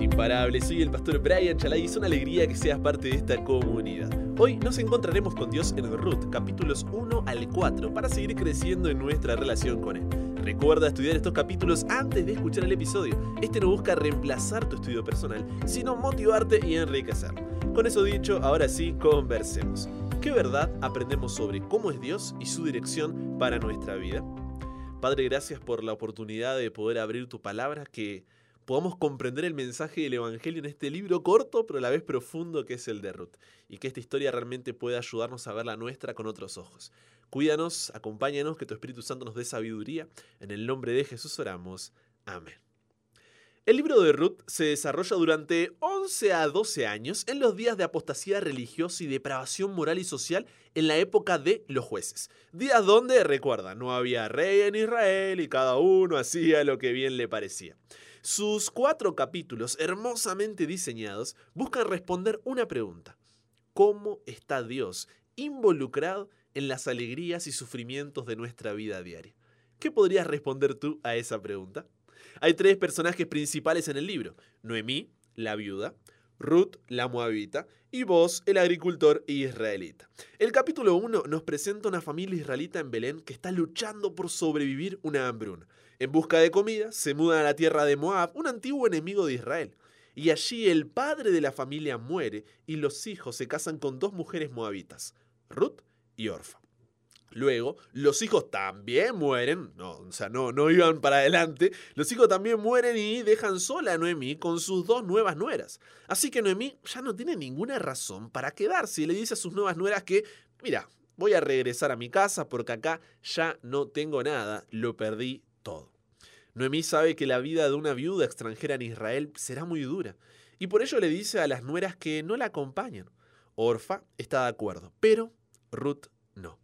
Imparable, soy el pastor Brian Chalai y es una alegría que seas parte de esta comunidad. Hoy nos encontraremos con Dios en Ruth, capítulos 1 al 4, para seguir creciendo en nuestra relación con Él. Recuerda estudiar estos capítulos antes de escuchar el episodio. Este no busca reemplazar tu estudio personal, sino motivarte y enriquecerlo. Con eso dicho, ahora sí, conversemos. ¿Qué verdad aprendemos sobre cómo es Dios y su dirección para nuestra vida? Padre, gracias por la oportunidad de poder abrir tu palabra que podamos comprender el mensaje del Evangelio en este libro corto, pero a la vez profundo que es el de Ruth, y que esta historia realmente pueda ayudarnos a ver la nuestra con otros ojos. Cuídanos, acompáñanos, que tu Espíritu Santo nos dé sabiduría. En el nombre de Jesús oramos. Amén. El libro de Ruth se desarrolla durante 11 a 12 años en los días de apostasía religiosa y depravación moral y social en la época de los jueces. Días donde, recuerda, no había rey en Israel y cada uno hacía lo que bien le parecía. Sus cuatro capítulos, hermosamente diseñados, buscan responder una pregunta. ¿Cómo está Dios involucrado en las alegrías y sufrimientos de nuestra vida diaria? ¿Qué podrías responder tú a esa pregunta? Hay tres personajes principales en el libro. Noemí, la viuda, Ruth, la moabita, y vos, el agricultor israelita. El capítulo 1 nos presenta una familia israelita en Belén que está luchando por sobrevivir una hambruna. En busca de comida, se mudan a la tierra de Moab, un antiguo enemigo de Israel. Y allí el padre de la familia muere y los hijos se casan con dos mujeres moabitas, Ruth y Orfa. Luego, los hijos también mueren, no, o sea, no, no iban para adelante, los hijos también mueren y dejan sola a Noemí con sus dos nuevas nueras. Así que Noemí ya no tiene ninguna razón para quedarse y le dice a sus nuevas nueras que, mira, voy a regresar a mi casa porque acá ya no tengo nada, lo perdí todo. Noemí sabe que la vida de una viuda extranjera en Israel será muy dura, y por ello le dice a las nueras que no la acompañan. Orfa está de acuerdo, pero Ruth no.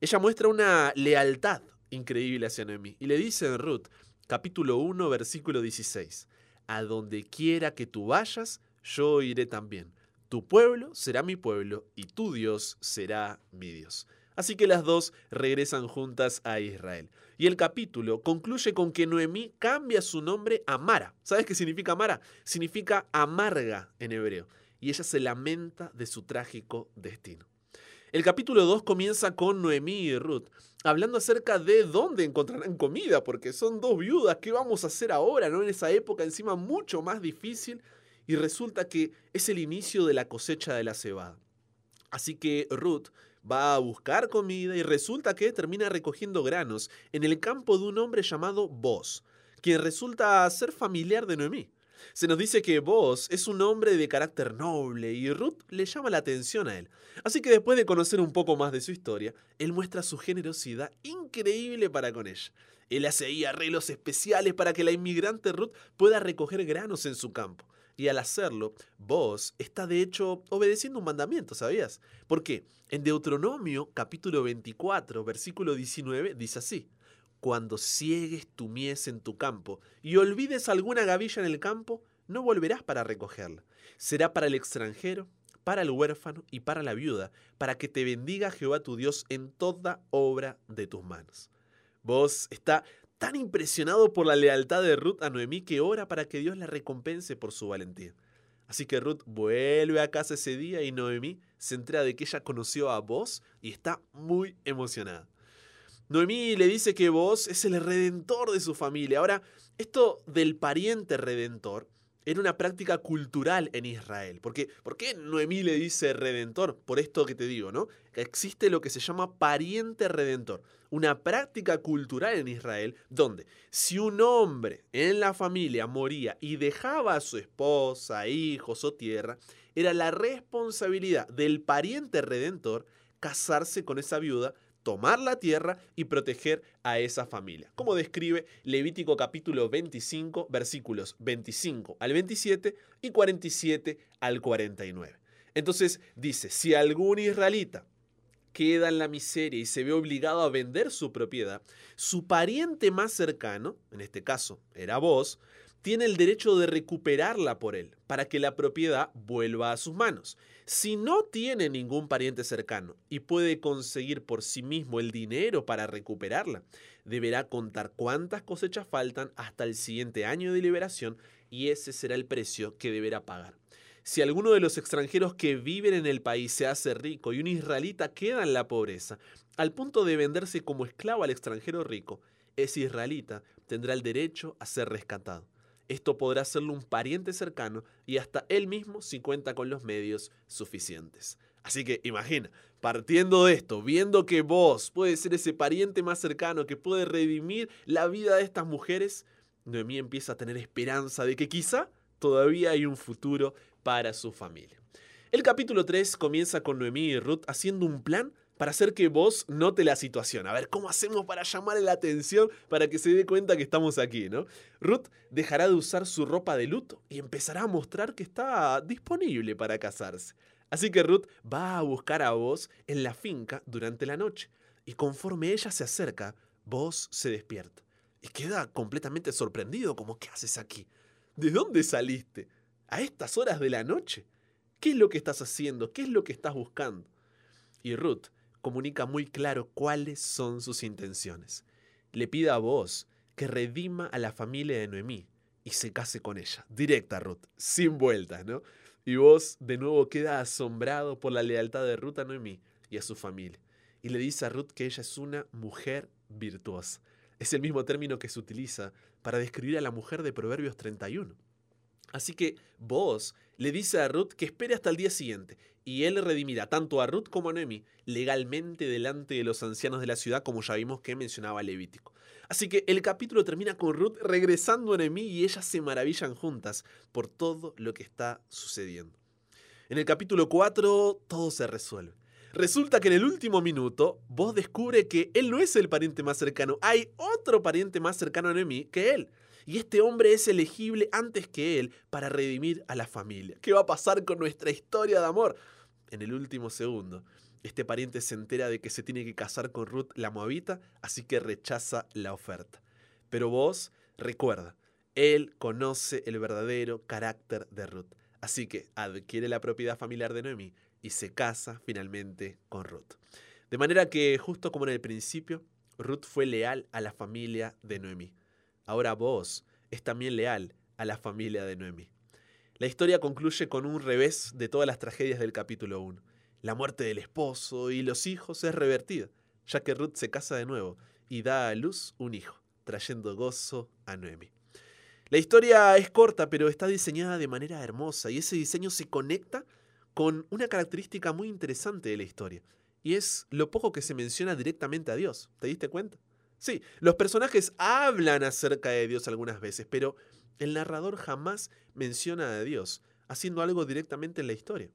Ella muestra una lealtad increíble hacia Noemí, y le dice en Ruth, capítulo 1, versículo 16, A donde quiera que tú vayas, yo iré también. Tu pueblo será mi pueblo, y tu Dios será mi Dios. Así que las dos regresan juntas a Israel. Y el capítulo concluye con que Noemí cambia su nombre a Mara. ¿Sabes qué significa Mara? Significa amarga en hebreo. Y ella se lamenta de su trágico destino. El capítulo 2 comienza con Noemí y Ruth, hablando acerca de dónde encontrarán comida, porque son dos viudas, ¿qué vamos a hacer ahora? ¿no? En esa época encima mucho más difícil, y resulta que es el inicio de la cosecha de la cebada. Así que Ruth va a buscar comida y resulta que termina recogiendo granos en el campo de un hombre llamado Boz, quien resulta ser familiar de Noemí. Se nos dice que Boz es un hombre de carácter noble y Ruth le llama la atención a él. Así que después de conocer un poco más de su historia, él muestra su generosidad increíble para con ella. Él hace ahí arreglos especiales para que la inmigrante Ruth pueda recoger granos en su campo. Y al hacerlo, vos está de hecho obedeciendo un mandamiento, ¿sabías? Porque en Deuteronomio capítulo 24, versículo 19, dice así. Cuando ciegues tu mies en tu campo y olvides alguna gavilla en el campo, no volverás para recogerla. Será para el extranjero, para el huérfano y para la viuda, para que te bendiga Jehová tu Dios en toda obra de tus manos. Vos está tan impresionado por la lealtad de Ruth a Noemí que ora para que Dios la recompense por su valentía. Así que Ruth vuelve a casa ese día y Noemí se entera de que ella conoció a Vos y está muy emocionada. Noemí le dice que Vos es el redentor de su familia. Ahora, esto del pariente redentor era una práctica cultural en Israel. Porque, ¿Por qué Noemí le dice redentor? Por esto que te digo, ¿no? Existe lo que se llama pariente redentor. Una práctica cultural en Israel donde si un hombre en la familia moría y dejaba a su esposa, hijos o tierra, era la responsabilidad del pariente redentor casarse con esa viuda tomar la tierra y proteger a esa familia. Como describe Levítico capítulo 25, versículos 25 al 27 y 47 al 49. Entonces dice, si algún israelita queda en la miseria y se ve obligado a vender su propiedad, su pariente más cercano, en este caso era vos, tiene el derecho de recuperarla por él, para que la propiedad vuelva a sus manos. Si no tiene ningún pariente cercano y puede conseguir por sí mismo el dinero para recuperarla, deberá contar cuántas cosechas faltan hasta el siguiente año de liberación y ese será el precio que deberá pagar. Si alguno de los extranjeros que viven en el país se hace rico y un israelita queda en la pobreza, al punto de venderse como esclavo al extranjero rico, ese israelita tendrá el derecho a ser rescatado. Esto podrá hacerlo un pariente cercano y hasta él mismo si cuenta con los medios suficientes. Así que imagina, partiendo de esto, viendo que vos puedes ser ese pariente más cercano que puede redimir la vida de estas mujeres, Noemí empieza a tener esperanza de que quizá todavía hay un futuro para su familia. El capítulo 3 comienza con Noemí y Ruth haciendo un plan para hacer que vos note la situación. A ver, ¿cómo hacemos para llamarle la atención para que se dé cuenta que estamos aquí, ¿no? Ruth dejará de usar su ropa de luto y empezará a mostrar que está disponible para casarse. Así que Ruth va a buscar a vos en la finca durante la noche y conforme ella se acerca, vos se despierta y queda completamente sorprendido como ¿qué haces aquí? ¿De dónde saliste? ¿A estas horas de la noche? ¿Qué es lo que estás haciendo? ¿Qué es lo que estás buscando? Y Ruth comunica muy claro cuáles son sus intenciones. Le pide a vos que redima a la familia de Noemí y se case con ella. Directa, Ruth, sin vueltas, ¿no? Y vos de nuevo queda asombrado por la lealtad de Ruth a Noemí y a su familia. Y le dice a Ruth que ella es una mujer virtuosa. Es el mismo término que se utiliza para describir a la mujer de Proverbios 31. Así que vos le dice a Ruth que espere hasta el día siguiente, y él redimirá tanto a Ruth como a Noemi legalmente delante de los ancianos de la ciudad, como ya vimos que mencionaba Levítico. Así que el capítulo termina con Ruth regresando a Noemí y ellas se maravillan juntas por todo lo que está sucediendo. En el capítulo 4 todo se resuelve. Resulta que en el último minuto vos descubre que él no es el pariente más cercano, hay otro pariente más cercano a Noemí que él. Y este hombre es elegible antes que él para redimir a la familia. ¿Qué va a pasar con nuestra historia de amor? En el último segundo, este pariente se entera de que se tiene que casar con Ruth la Moabita, así que rechaza la oferta. Pero vos, recuerda, él conoce el verdadero carácter de Ruth. Así que adquiere la propiedad familiar de Noemí y se casa finalmente con Ruth. De manera que, justo como en el principio, Ruth fue leal a la familia de Noemí ahora vos es también leal a la familia de Noemí. La historia concluye con un revés de todas las tragedias del capítulo 1. La muerte del esposo y los hijos es revertida, ya que Ruth se casa de nuevo y da a luz un hijo, trayendo gozo a Noemí. La historia es corta, pero está diseñada de manera hermosa y ese diseño se conecta con una característica muy interesante de la historia, y es lo poco que se menciona directamente a Dios. ¿Te diste cuenta? Sí, los personajes hablan acerca de Dios algunas veces, pero el narrador jamás menciona a Dios, haciendo algo directamente en la historia.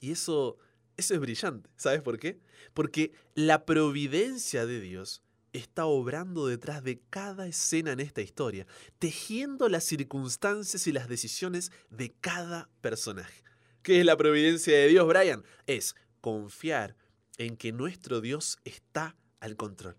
Y eso, eso es brillante. ¿Sabes por qué? Porque la providencia de Dios está obrando detrás de cada escena en esta historia, tejiendo las circunstancias y las decisiones de cada personaje. ¿Qué es la providencia de Dios, Brian? Es confiar en que nuestro Dios está al control.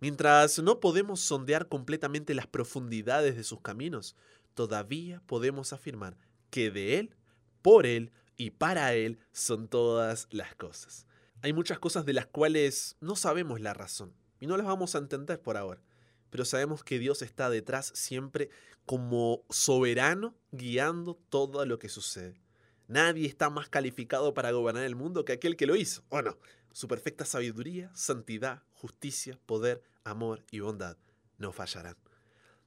Mientras no podemos sondear completamente las profundidades de sus caminos, todavía podemos afirmar que de Él, por Él y para Él son todas las cosas. Hay muchas cosas de las cuales no sabemos la razón y no las vamos a entender por ahora, pero sabemos que Dios está detrás siempre como soberano guiando todo lo que sucede. Nadie está más calificado para gobernar el mundo que aquel que lo hizo, ¿o no? Su perfecta sabiduría, santidad, justicia, poder, amor y bondad no fallarán.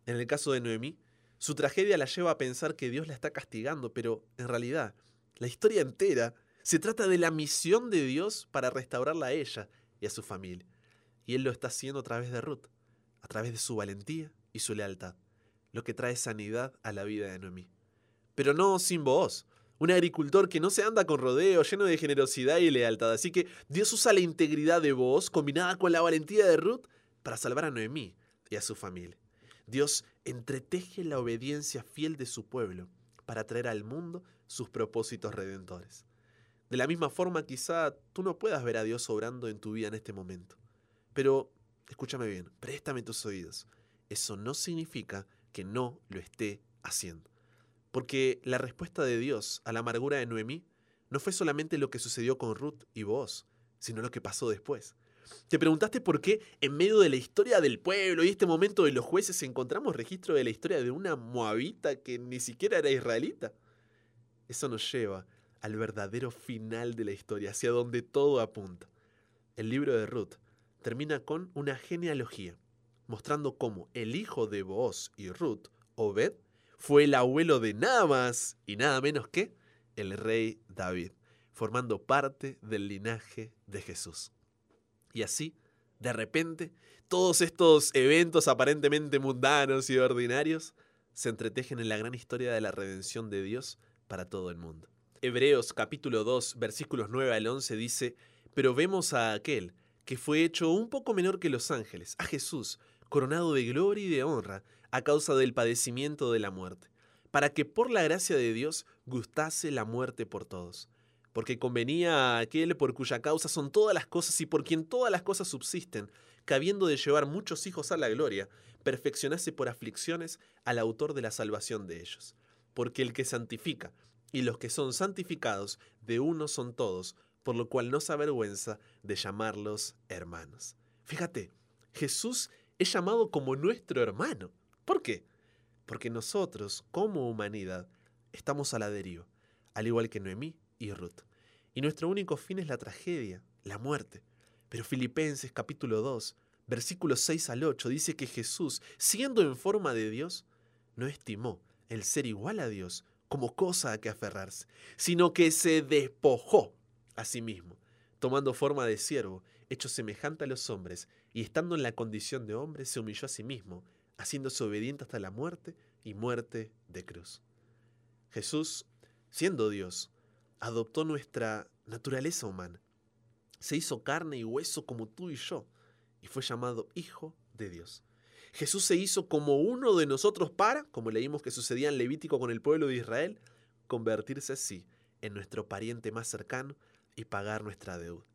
En el caso de Noemí, su tragedia la lleva a pensar que Dios la está castigando, pero en realidad, la historia entera se trata de la misión de Dios para restaurarla a ella y a su familia. Y Él lo está haciendo a través de Ruth, a través de su valentía y su lealtad, lo que trae sanidad a la vida de Noemí. Pero no sin voz, un agricultor que no se anda con rodeo, lleno de generosidad y lealtad. Así que Dios usa la integridad de vos combinada con la valentía de Ruth para salvar a Noemí y a su familia. Dios entreteje la obediencia fiel de su pueblo para traer al mundo sus propósitos redentores. De la misma forma, quizá tú no puedas ver a Dios obrando en tu vida en este momento. Pero, escúchame bien, préstame tus oídos. Eso no significa que no lo esté haciendo. Porque la respuesta de Dios a la amargura de Noemí no fue solamente lo que sucedió con Ruth y vos, sino lo que pasó después. ¿Te preguntaste por qué en medio de la historia del pueblo y este momento de los jueces encontramos registro de la historia de una moabita que ni siquiera era israelita? Eso nos lleva al verdadero final de la historia, hacia donde todo apunta. El libro de Ruth termina con una genealogía, mostrando cómo el hijo de Booz y Ruth, Obed, fue el abuelo de nada más y nada menos que el rey David, formando parte del linaje de Jesús. Y así, de repente, todos estos eventos aparentemente mundanos y ordinarios se entretejen en la gran historia de la redención de Dios para todo el mundo. Hebreos capítulo 2 versículos 9 al 11 dice, pero vemos a aquel que fue hecho un poco menor que los ángeles, a Jesús, coronado de gloria y de honra a causa del padecimiento de la muerte, para que por la gracia de Dios gustase la muerte por todos. Porque convenía a aquel por cuya causa son todas las cosas y por quien todas las cosas subsisten, que habiendo de llevar muchos hijos a la gloria, perfeccionase por aflicciones al autor de la salvación de ellos. Porque el que santifica, y los que son santificados de uno son todos, por lo cual no se avergüenza de llamarlos hermanos. Fíjate, Jesús es llamado como nuestro hermano. ¿Por qué? Porque nosotros, como humanidad, estamos a la deriva, al igual que Noemí y Ruth. Y nuestro único fin es la tragedia, la muerte. Pero Filipenses capítulo 2, versículos 6 al 8 dice que Jesús, siendo en forma de Dios, no estimó el ser igual a Dios como cosa a que aferrarse, sino que se despojó a sí mismo, tomando forma de siervo, hecho semejante a los hombres, y estando en la condición de hombre, se humilló a sí mismo, haciéndose obediente hasta la muerte y muerte de cruz. Jesús, siendo Dios, adoptó nuestra naturaleza humana, se hizo carne y hueso como tú y yo, y fue llamado Hijo de Dios. Jesús se hizo como uno de nosotros para, como leímos que sucedía en Levítico con el pueblo de Israel, convertirse así en nuestro pariente más cercano y pagar nuestra deuda.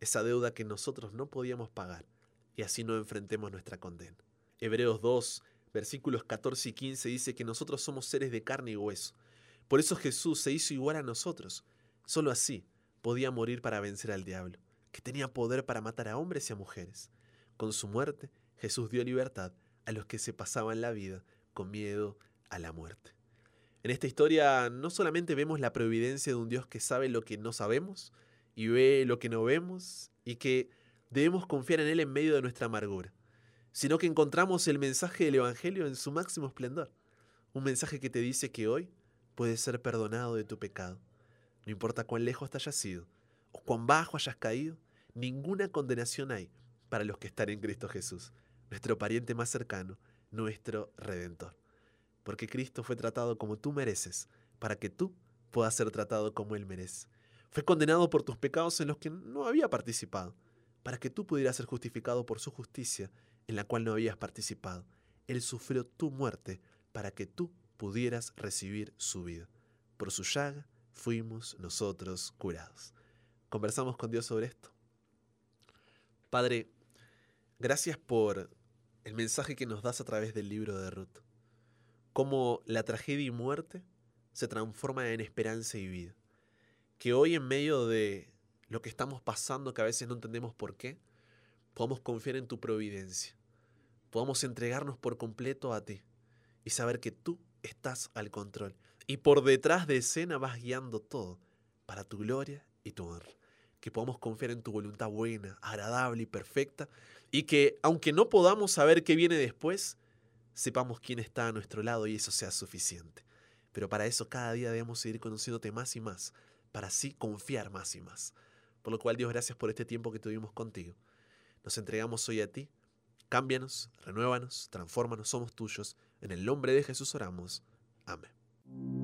Esa deuda que nosotros no podíamos pagar y así no enfrentemos nuestra condena. Hebreos 2, versículos 14 y 15 dice que nosotros somos seres de carne y hueso. Por eso Jesús se hizo igual a nosotros. Solo así podía morir para vencer al diablo, que tenía poder para matar a hombres y a mujeres. Con su muerte, Jesús dio libertad a los que se pasaban la vida con miedo a la muerte. En esta historia no solamente vemos la providencia de un Dios que sabe lo que no sabemos y ve lo que no vemos y que debemos confiar en Él en medio de nuestra amargura, sino que encontramos el mensaje del Evangelio en su máximo esplendor. Un mensaje que te dice que hoy puedes ser perdonado de tu pecado. No importa cuán lejos te hayas ido o cuán bajo hayas caído, ninguna condenación hay para los que están en Cristo Jesús nuestro pariente más cercano, nuestro redentor. Porque Cristo fue tratado como tú mereces, para que tú puedas ser tratado como Él merece. Fue condenado por tus pecados en los que no había participado, para que tú pudieras ser justificado por su justicia, en la cual no habías participado. Él sufrió tu muerte para que tú pudieras recibir su vida. Por su llaga fuimos nosotros curados. Conversamos con Dios sobre esto. Padre, gracias por el mensaje que nos das a través del libro de Ruth. Cómo la tragedia y muerte se transforma en esperanza y vida. Que hoy en medio de lo que estamos pasando, que a veces no entendemos por qué, podamos confiar en tu providencia. Podamos entregarnos por completo a ti y saber que tú estás al control. Y por detrás de escena vas guiando todo para tu gloria y tu honra. Que podamos confiar en tu voluntad buena, agradable y perfecta y que aunque no podamos saber qué viene después, sepamos quién está a nuestro lado y eso sea suficiente. Pero para eso cada día debemos seguir conociéndote más y más, para así confiar más y más. Por lo cual Dios, gracias por este tiempo que tuvimos contigo. Nos entregamos hoy a ti. Cámbianos, renuévanos, transfórmanos, somos tuyos. En el nombre de Jesús oramos. Amén.